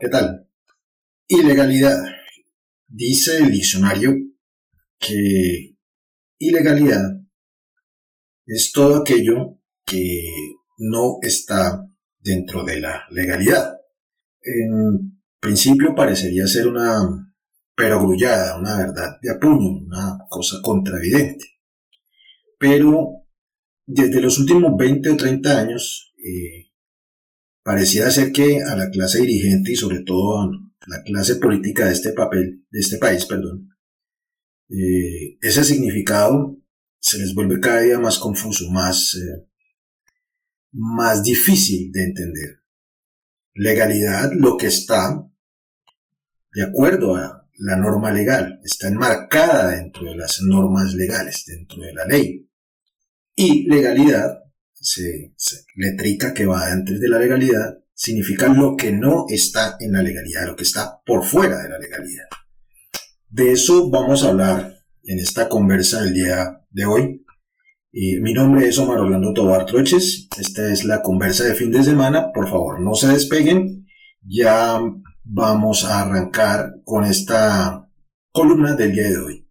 ¿qué tal? Ilegalidad. Dice el diccionario que ilegalidad es todo aquello que no está dentro de la legalidad. En principio parecería ser una perogrullada, una verdad de apuño, una cosa contravidente. Pero desde los últimos 20 o 30 años, eh, pareciera ser que a la clase dirigente y sobre todo a la clase política de este papel, de este país, perdón, eh, ese significado se les vuelve cada día más confuso, más, eh, más difícil de entender. Legalidad, lo que está de acuerdo a la norma legal, está enmarcada dentro de las normas legales, dentro de la ley. Y legalidad, se, letrica que va antes de la legalidad, significa lo que no está en la legalidad, lo que está por fuera de la legalidad. De eso vamos a hablar en esta conversa del día de hoy. Y mi nombre es Omar Orlando Tobar Troches. Esta es la conversa de fin de semana. Por favor, no se despeguen. Ya vamos a arrancar con esta columna del día de hoy.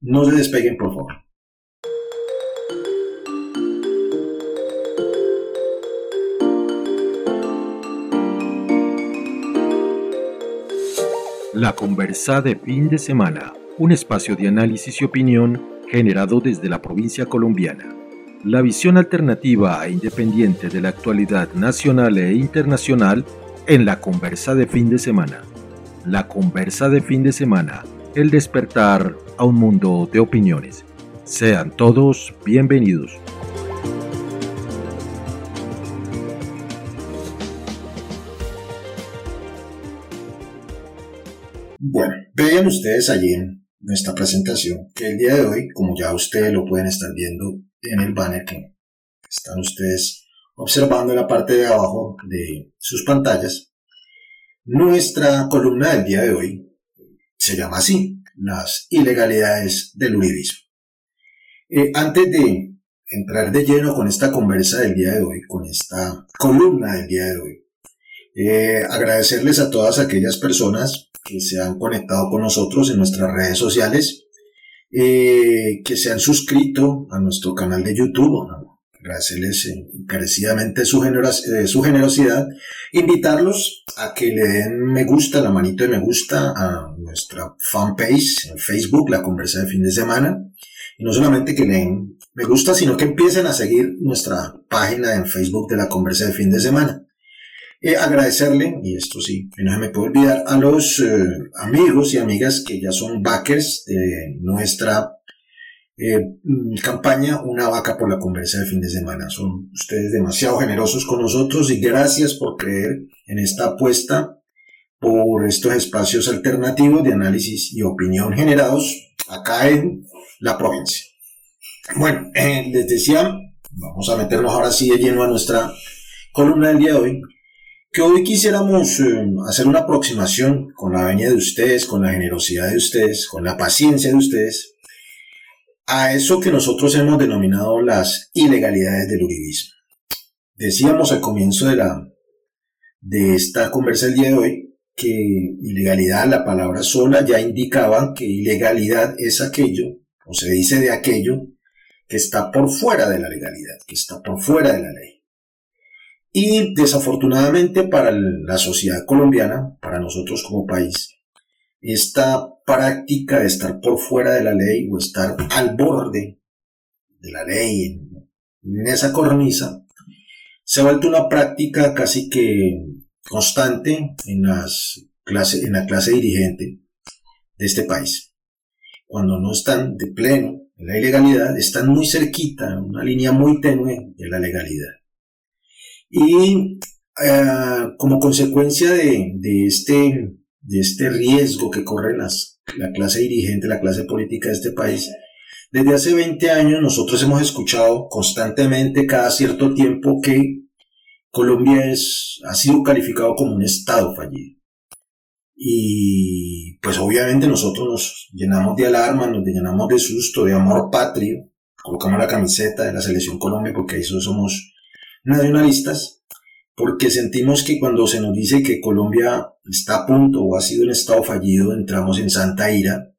No se despeguen, por La conversa de fin de semana, un espacio de análisis y opinión generado desde la provincia colombiana. La visión alternativa e independiente de la actualidad nacional e internacional en la conversa de fin de semana. La conversa de fin de semana, el despertar a un mundo de opiniones. Sean todos bienvenidos. Bueno, vean ustedes allí en nuestra presentación que el día de hoy, como ya ustedes lo pueden estar viendo en el banner que están ustedes observando en la parte de abajo de sus pantallas, nuestra columna del día de hoy se llama así, las ilegalidades del uribismo. Eh, antes de entrar de lleno con esta conversa del día de hoy, con esta columna del día de hoy, eh, agradecerles a todas aquellas personas que se han conectado con nosotros en nuestras redes sociales, eh, que se han suscrito a nuestro canal de YouTube. Agradecerles encarecidamente su, eh, su generosidad. Invitarlos a que le den me gusta, la manito de me gusta a nuestra fanpage en Facebook, La Conversa de Fin de Semana. Y no solamente que le den me gusta, sino que empiecen a seguir nuestra página en Facebook de La Conversa de Fin de Semana. Eh, agradecerle, y esto sí, no se me puede olvidar, a los eh, amigos y amigas que ya son backers de nuestra eh, mm, campaña Una vaca por la conversa de fin de semana. Son ustedes demasiado generosos con nosotros y gracias por creer en esta apuesta por estos espacios alternativos de análisis y opinión generados acá en la provincia. Bueno, les decía, vamos a meternos ahora sí de lleno a nuestra columna del día de hoy que hoy quisiéramos eh, hacer una aproximación con la venia de ustedes, con la generosidad de ustedes, con la paciencia de ustedes, a eso que nosotros hemos denominado las ilegalidades del uribismo. Decíamos al comienzo de, la, de esta conversa el día de hoy que ilegalidad, la palabra sola ya indicaba que ilegalidad es aquello, o se dice de aquello, que está por fuera de la legalidad, que está por fuera de la ley. Y desafortunadamente para la sociedad colombiana, para nosotros como país, esta práctica de estar por fuera de la ley o estar al borde de la ley, en, esa cornisa, se ha vuelto una práctica casi que constante en, las clase, en la clase dirigente de este país. Cuando no están de pleno en la ilegalidad, están muy cerquita, una línea muy tenue de la legalidad. Y eh, como consecuencia de, este, de este riesgo que corre las, la clase dirigente, la clase política de este país, desde hace 20 años nosotros hemos escuchado constantemente cada cierto tiempo que Colombia es, ha sido calificado como un Estado fallido. Y pues obviamente nosotros nos llenamos de alarma, nos llenamos de susto, de amor patrio, colocamos la camiseta de la selección Colombia porque ahí somos nacionalistas, porque sentimos que cuando se nos dice que Colombia está a punto o ha sido un estado fallido, entramos en santa ira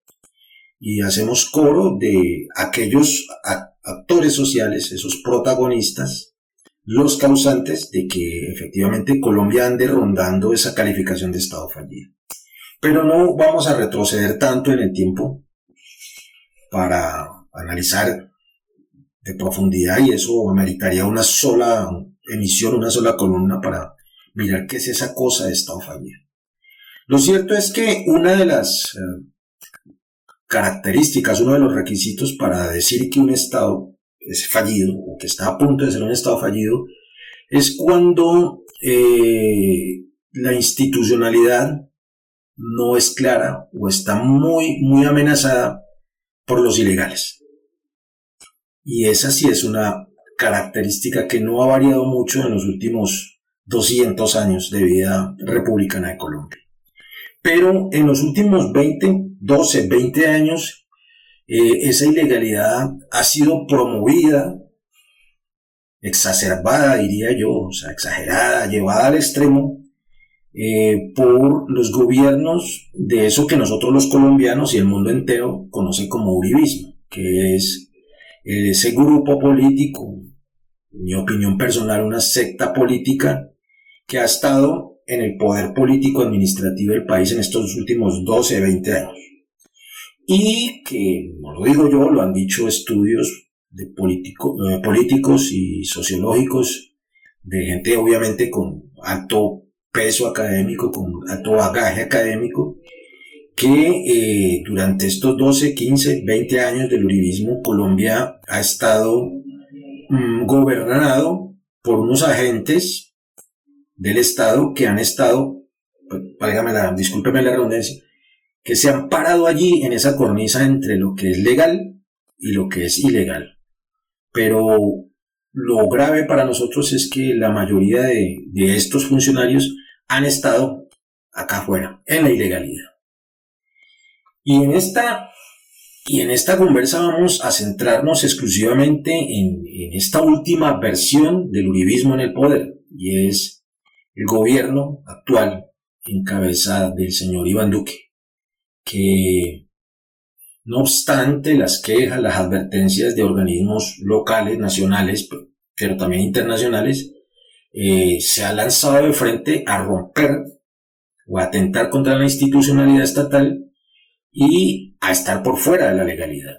y hacemos coro de aquellos actores sociales, esos protagonistas, los causantes de que efectivamente Colombia ande rondando esa calificación de estado fallido. Pero no vamos a retroceder tanto en el tiempo para analizar de profundidad y eso ameritaría una sola emisión, una sola columna para mirar qué es esa cosa de estado fallido. Lo cierto es que una de las eh, características, uno de los requisitos para decir que un estado es fallido o que está a punto de ser un estado fallido es cuando eh, la institucionalidad no es clara o está muy, muy amenazada por los ilegales. Y esa sí es una característica que no ha variado mucho en los últimos 200 años de vida republicana de Colombia. Pero en los últimos 20, 12, 20 años, eh, esa ilegalidad ha sido promovida, exacerbada, diría yo, o sea, exagerada, llevada al extremo eh, por los gobiernos de eso que nosotros los colombianos y el mundo entero conoce como uribismo, que es ese grupo político, mi opinión personal, una secta política que ha estado en el poder político administrativo del país en estos últimos 12, 20 años. Y que, no lo digo yo, lo han dicho estudios de eh, políticos y sociológicos, de gente obviamente con alto peso académico, con alto bagaje académico, que eh, durante estos 12, 15, 20 años del uribismo, Colombia ha estado mm, gobernado por unos agentes del Estado que han estado, válgame la, discúlpeme la redundancia, que se han parado allí en esa cornisa entre lo que es legal y lo que es ilegal. Pero lo grave para nosotros es que la mayoría de estos funcionarios han estado acá afuera, en la ilegalidad. Y en esta, y en esta conversa vamos a centrarnos exclusivamente en, en esta última versión del uribismo en el poder, y es el gobierno actual en cabeza del señor Iván Duque, que no obstante las quejas, las advertencias de organismos locales, nacionales, pero también internacionales, eh, se ha lanzado de frente a romper o atentar contra la institucionalidad estatal y a estar por fuera de la legalidad,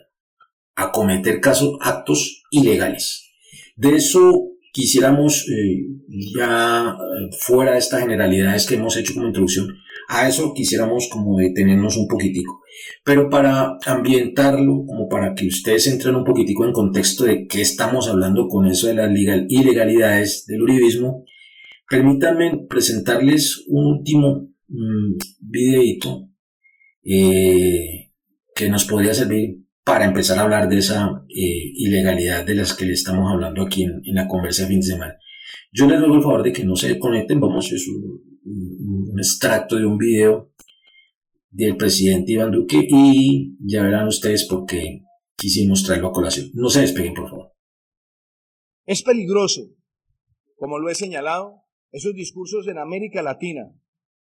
a cometer casos, actos ilegales. De eso quisiéramos, eh, ya eh, fuera de estas generalidades que hemos hecho como introducción, a eso quisiéramos como detenernos un poquitico. Pero para ambientarlo, como para que ustedes entren un poquitico en contexto de qué estamos hablando con eso de las ilegalidades del uribismo, permítanme presentarles un último mm, videito eh, que nos podría servir para empezar a hablar de esa eh, ilegalidad de las que le estamos hablando aquí en, la conversa de fin de semana. Yo les ruego el favor de que no se conecten, vamos, es un, un extracto de un video del presidente Iván Duque y ya verán ustedes por qué quisimos traerlo a colación. No se despeguen, por favor. Es peligroso, como lo he señalado, esos discursos en América Latina,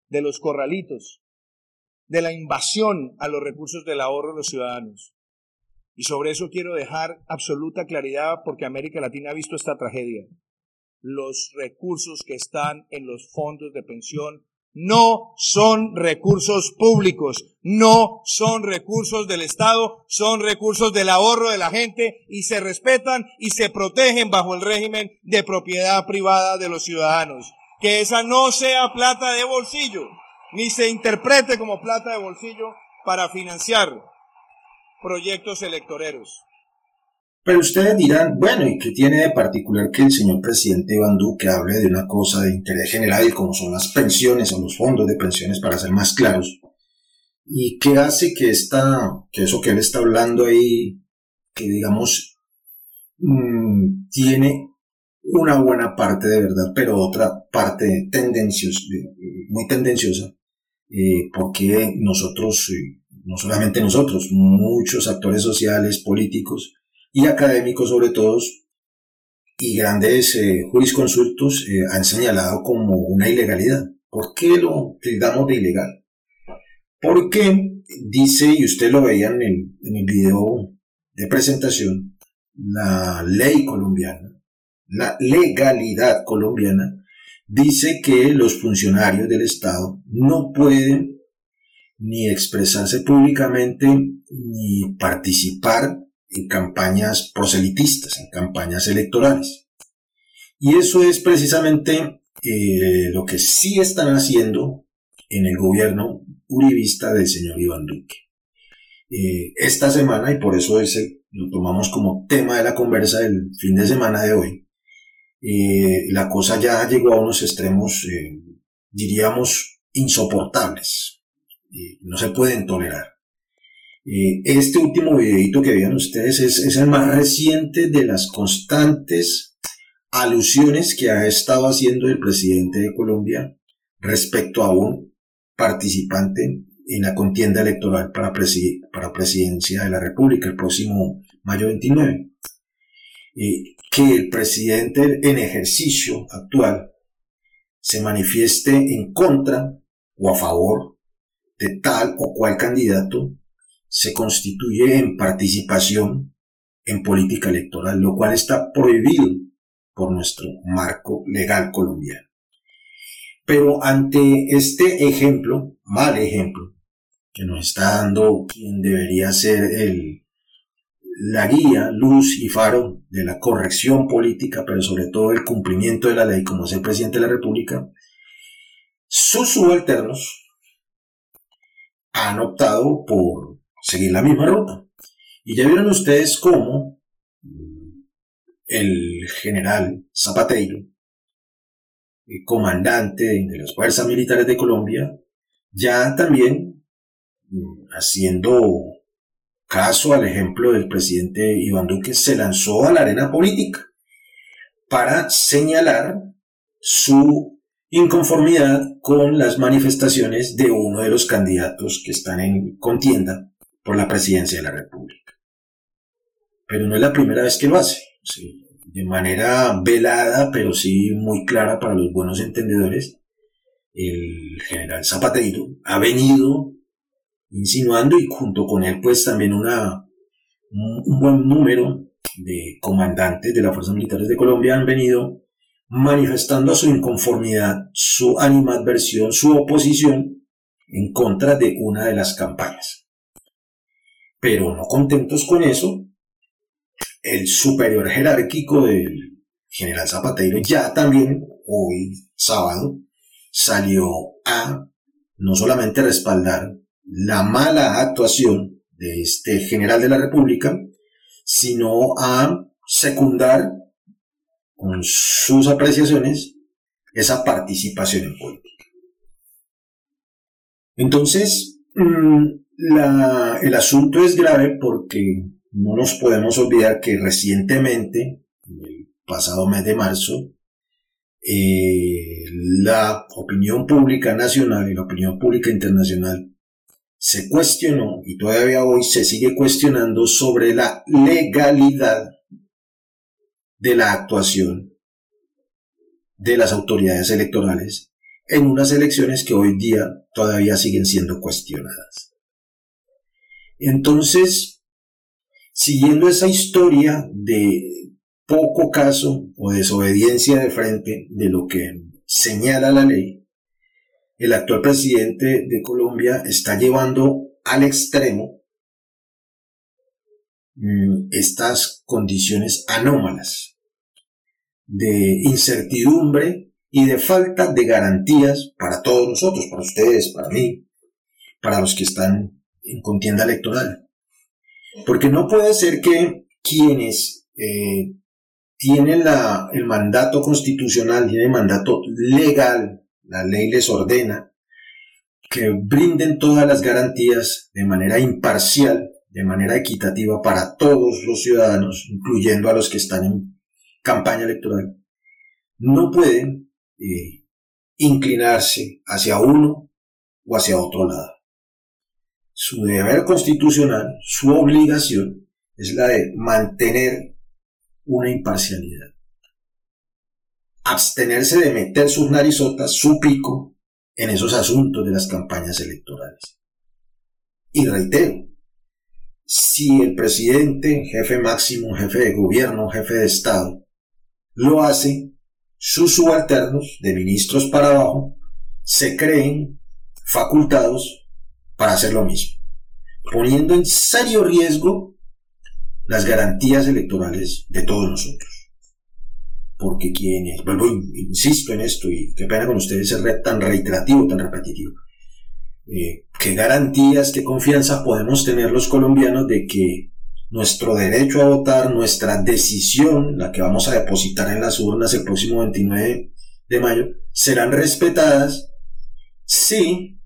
de los corralitos, de la invasión a los recursos del ahorro de los ciudadanos. Y sobre eso quiero dejar absoluta claridad porque América Latina ha visto esta tragedia. Los recursos que están en los fondos de pensión no son recursos públicos, no son recursos del Estado, son recursos del ahorro de la gente y se respetan y se protegen bajo el régimen de propiedad privada de los ciudadanos. Que esa no sea plata de bolsillo, ni se interprete como plata de bolsillo para financiar proyectos electoreros. Pero ustedes dirán, bueno, ¿y qué tiene de particular que el señor presidente Iván Duque hable de una cosa de interés general como son las pensiones o los fondos de pensiones para ser más claros? ¿Y qué hace que, esta, que eso que él está hablando ahí, que digamos, mm, tiene una buena parte de verdad, pero otra parte tendenciosa, muy tendenciosa, eh, porque nosotros, eh, no solamente nosotros, muchos actores sociales, políticos, y académicos sobre todo, y grandes eh, jurisconsultos eh, han señalado como una ilegalidad. ¿Por qué lo tildamos de ilegal? Porque dice, y usted lo veía en el, en el video de presentación, la ley colombiana, la legalidad colombiana, dice que los funcionarios del Estado no pueden ni expresarse públicamente ni participar en campañas proselitistas, en campañas electorales. Y eso es precisamente eh, lo que sí están haciendo en el gobierno uribista del señor Iván Duque. Eh, esta semana, y por eso lo tomamos como tema de la conversa del fin de semana de hoy, eh, la cosa ya llegó a unos extremos, diríamos, insoportables. no se pueden tolerar. Eh, este último videito que vean ustedes es, el más reciente de las constantes alusiones que ha estado haciendo el presidente de Colombia respecto a un participante en la contienda electoral para, para presidencia de la República el próximo mayo 29. Eh, que el presidente en ejercicio actual se manifieste en contra o a favor de tal o cual candidato se constituye en participación en política electoral, lo cual está prohibido por nuestro marco legal colombiano. Pero ante este ejemplo, mal ejemplo, que nos está dando quien debería ser el, la guía, luz y faro de la corrección política, pero sobre todo el cumplimiento de la ley, como es el presidente de la República, sus subalternos han optado por seguir la misma ruta. Y ya vieron ustedes cómo el general Zapateiro, el comandante de las Fuerzas Militares de Colombia, ya también mm, haciendo caso al ejemplo del presidente Iván Duque, se lanzó a la arena política para señalar su inconformidad con las manifestaciones de uno de los candidatos que están en contienda por la presidencia de la República. Pero no es la primera vez que lo hace. de manera velada, pero sí muy clara para los buenos entendedores, el general Zapatero ha venido insinuando y junto con él pues también una, un buen número de comandantes de las Fuerzas Militares de Colombia han venido manifestando su inconformidad, su animadversión, su oposición en contra de una de las campañas. Pero no contentos con eso, el superior jerárquico del general Zapatero ya también hoy sábado salió a no solamente respaldar la mala actuación de este general de la República, sino a secundar con sus apreciaciones esa participación en política. Entonces, mm, el asunto es grave porque no nos podemos olvidar que recientemente, el pasado mes de marzo, eh, la opinión pública nacional y la opinión pública internacional se cuestionó y todavía hoy se sigue cuestionando sobre la legalidad de la actuación de las autoridades electorales en unas elecciones que hoy día todavía siguen siendo cuestionadas. Entonces, siguiendo esa historia de poco caso o desobediencia de frente de lo que señala la ley, el actual presidente de Colombia está llevando al extremo mm, estas condiciones anómalas de incertidumbre y de falta de garantías para todos nosotros, para ustedes, para mí, para los que están en contienda electoral. Porque no puede ser que quienes eh, tienen la, el mandato constitucional, tienen el mandato legal, la ley les ordena, que brinden todas las garantías de manera imparcial, de manera equitativa para todos los ciudadanos, incluyendo a los que están en campaña electoral, no pueden eh, inclinarse hacia uno o hacia otro lado su deber constitucional, su obligación, es la de mantener una imparcialidad. Abstenerse de meter sus narizotas, su pico, en esos asuntos de las campañas electorales. Y reitero, si el presidente, jefe máximo, jefe de gobierno, jefe de Estado, lo hace, sus subalternos, de ministros para abajo, se creen facultados para hacer lo mismo, poniendo en serio riesgo las garantías electorales de todos nosotros porque quienes, vuelvo, insisto en esto y qué pena con ustedes ser tan reiterativo, tan repetitivo, eh, qué garantías, qué confianza podemos tener los colombianos de que nuestro derecho a votar, nuestra decisión, la que vamos a depositar en las urnas el próximo 29 de mayo, serán respetadas si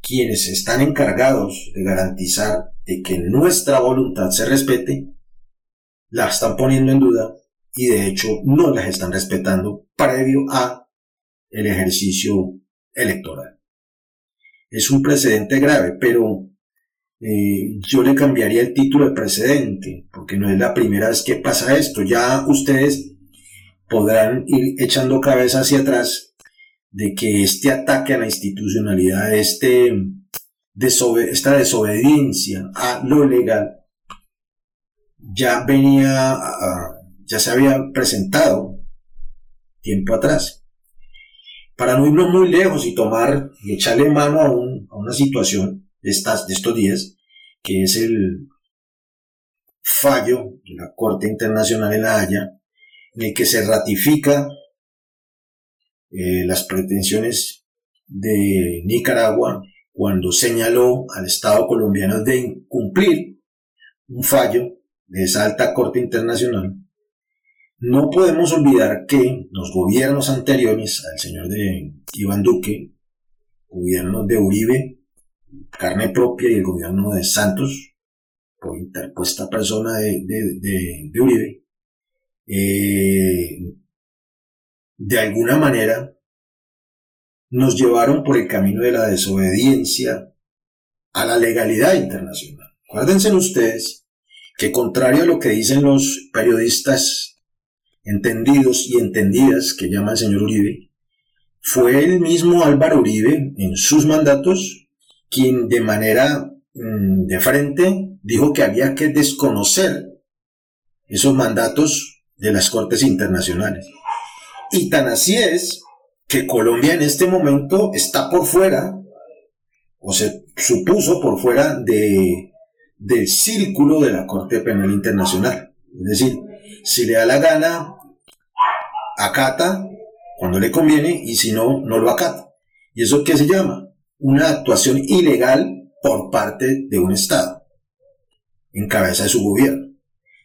quienes están encargados de garantizar de que nuestra voluntad se respete, la están poniendo en duda y de hecho no las están respetando previo a el ejercicio electoral. Es un precedente grave, pero eh, yo le cambiaría el título de precedente, porque no es la primera vez que pasa esto. Ya ustedes podrán ir echando cabeza hacia atrás de que este ataque a la institucionalidad, este esta desobediencia a lo legal, ya venía a, ya se había presentado tiempo atrás. Para no irnos muy lejos y tomar y echarle mano a, una situación de, estas, de estos días, que es el fallo de la Corte Internacional en La Haya, en el que se ratifica eh, las pretensiones de Nicaragua cuando señaló al Estado colombiano de incumplir un fallo de esa alta Corte Internacional no podemos olvidar que los gobiernos anteriores al señor de Iván Duque, gobierno de Uribe, carne propia y el gobierno de Santos, por interpuesta persona de, Uribe, eh, de alguna manera nos llevaron por el camino de la desobediencia a la legalidad internacional. Acuérdense ustedes que contrario a lo que dicen los periodistas entendidos y entendidas que llama el señor Uribe, fue el mismo Álvaro Uribe en sus mandatos quien de manera mm, de frente dijo que había que desconocer esos mandatos de las Cortes Internacionales. Y tan así es que Colombia en este momento está por fuera, o se supuso por fuera de, del círculo de la Corte Penal Internacional. Es decir, si le da la gana acata cuando le conviene y si no, no lo acata. ¿Y eso qué se llama? Una actuación ilegal por parte de un Estado, en cabeza de su gobierno.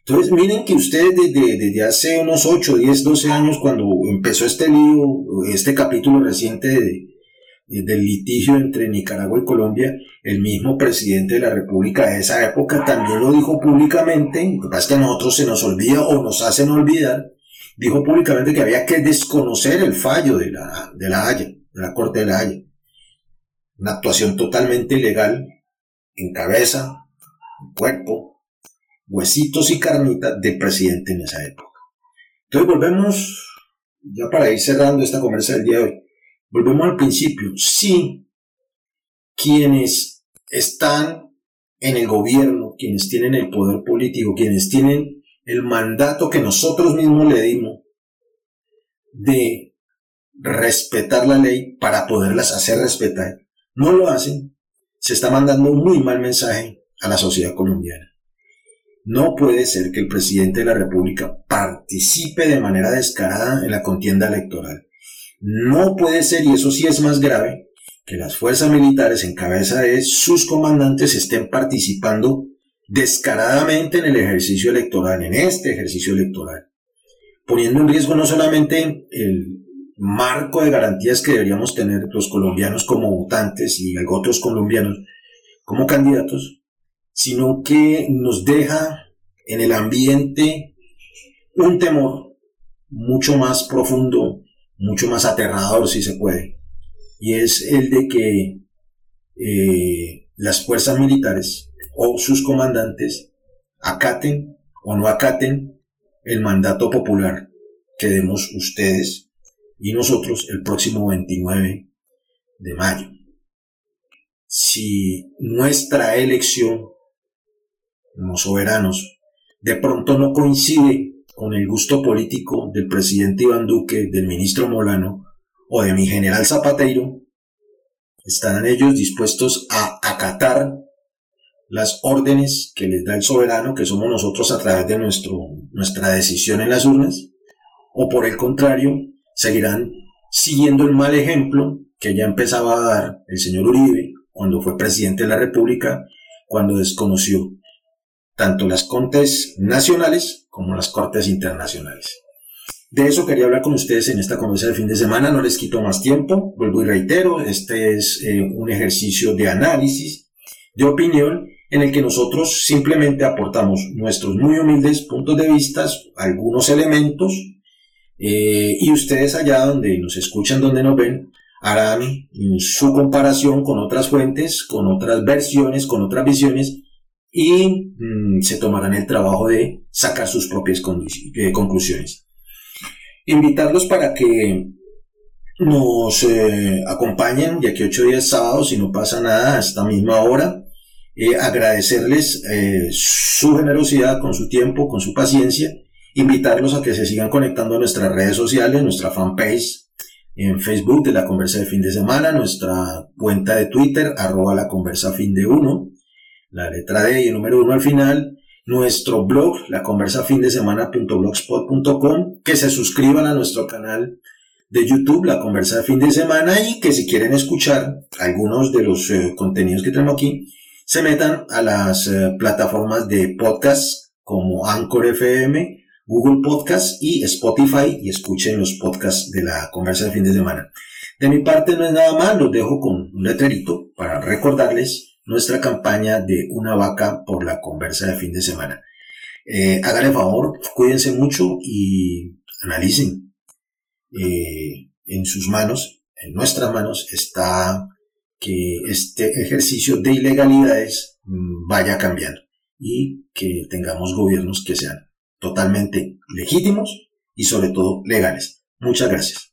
Entonces, miren que ustedes desde, desde hace unos 8, 10, 12 años, cuando empezó este lío, este capítulo reciente del litigio entre Nicaragua y Colombia, el mismo presidente de la República de esa época también lo dijo públicamente, lo que pasa es que a nosotros se nos olvida o nos hacen olvidar, dijo públicamente que había que desconocer el fallo de la, de la Haya, de la Corte de la Haya. Una actuación totalmente ilegal, en cabeza, en cuerpo, huesitos y carnitas del presidente en esa época. Entonces volvemos, ya para ir cerrando esta conversa del día de hoy, volvemos al principio. Sí, quienes están en el gobierno, quienes tienen el poder político, quienes tienen el mandato que nosotros mismos le dimos de respetar la ley para poderlas hacer respetar, no lo hacen, se está mandando un muy mal mensaje a la sociedad colombiana. No puede ser que el presidente de la República participe de manera descarada en la contienda electoral. No puede ser, y eso sí es más grave, que las fuerzas militares en cabeza de sus comandantes estén participando descaradamente en el ejercicio electoral, en este ejercicio electoral, poniendo en riesgo no solamente el marco de garantías que deberíamos tener los colombianos como votantes y otros colombianos como candidatos, sino que nos deja en el ambiente un temor mucho más profundo, mucho más aterrador si se puede, y es el de que eh, las fuerzas militares o sus comandantes acaten o no acaten el mandato popular quedemos ustedes y nosotros el próximo 29 de mayo. Si nuestra elección como soberanos de pronto no coincide con el gusto político del presidente Iván Duque, del ministro Molano o de mi general Zapateiro, estarán ellos dispuestos a acatar las órdenes que les da el soberano, que somos nosotros a través de nuestro, nuestra decisión en las urnas, o por el contrario, seguirán siguiendo el mal ejemplo que ya empezaba a dar el señor Uribe cuando fue presidente de la República, cuando desconoció tanto las Cortes nacionales como las Cortes internacionales. De eso quería hablar con ustedes en esta conversación de fin de semana, no les quito más tiempo, vuelvo y reitero, este es eh, un ejercicio de análisis, de opinión, en el que nosotros simplemente aportamos nuestros muy humildes puntos de vista, algunos elementos, eh, y ustedes allá donde nos escuchan, donde nos ven, harán su comparación con otras fuentes, con otras versiones, con otras visiones, y mm, se tomarán el trabajo de sacar sus propias eh, conclusiones. Invitarlos para que nos eh, acompañen, ya que ocho días sábados, si no pasa nada, a esta misma hora. Eh, agradecerles su generosidad con su tiempo, con su paciencia. Invitarlos a que se sigan conectando a nuestras redes sociales, nuestra fanpage en Facebook de la Conversa de Fin de Semana, nuestra cuenta de Twitter, arroba la Conversa Fin de Uno, la letra D y el número uno al final, nuestro blog, la conversa fin de semana.blogspot.com, que se suscriban a nuestro canal de YouTube, la conversa de fin de semana, y que si quieren escuchar algunos de los eh, contenidos que tenemos aquí, se metan a las eh, plataformas de podcast como Anchor FM, Google Podcast y Spotify y escuchen los podcasts de la conversa de fin de semana. De mi parte no es nada más, los dejo con un letrerito para recordarles nuestra campaña de una vaca por la conversa de fin de semana. Eh, háganle favor, cuídense mucho y analicen. Eh, en sus manos, en nuestras manos, está que este ejercicio de ilegalidades mm, vaya cambiando y que tengamos gobiernos que sean totalmente legítimos y sobre todo legales. Muchas gracias.